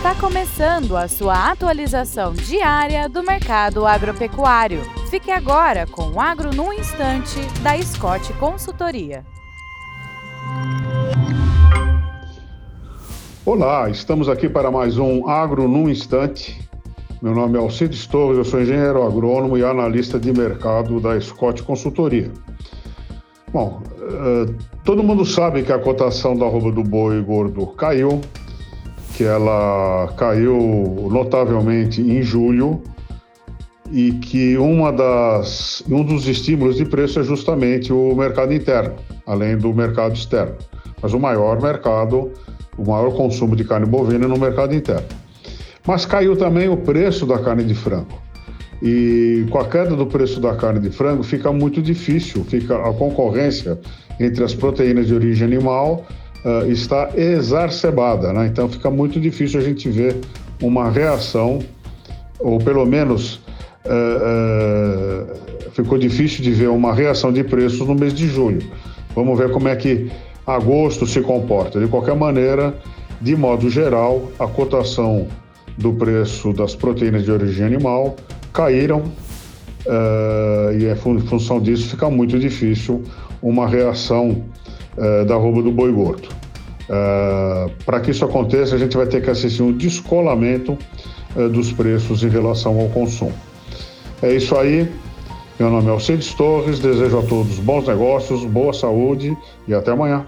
Está começando a sua atualização diária do mercado agropecuário. Fique agora com o Agro no Instante, da Scott Consultoria. Olá, estamos aqui para mais um Agro no Instante. Meu nome é Alcides Torres, eu sou engenheiro agrônomo e analista de mercado da Scott Consultoria. Bom, uh, todo mundo sabe que a cotação da arroba do boi gordo caiu, que ela caiu notavelmente em julho e que uma das, um dos estímulos de preço é justamente o mercado interno, além do mercado externo. Mas o maior mercado, o maior consumo de carne bovina é no mercado interno. Mas caiu também o preço da carne de frango. E com a queda do preço da carne de frango fica muito difícil, fica a concorrência entre as proteínas de origem animal uh, está exacerbada, né? então fica muito difícil a gente ver uma reação, ou pelo menos uh, uh, ficou difícil de ver uma reação de preços no mês de julho. Vamos ver como é que agosto se comporta. De qualquer maneira, de modo geral, a cotação do preço das proteínas de origem animal caíram uh, e é em função disso fica muito difícil uma reação uh, da roupa do boi gordo. Uh, Para que isso aconteça, a gente vai ter que assistir um descolamento dos preços em relação ao consumo. É isso aí. Meu nome é Alcides Torres, desejo a todos bons negócios, boa saúde e até amanhã.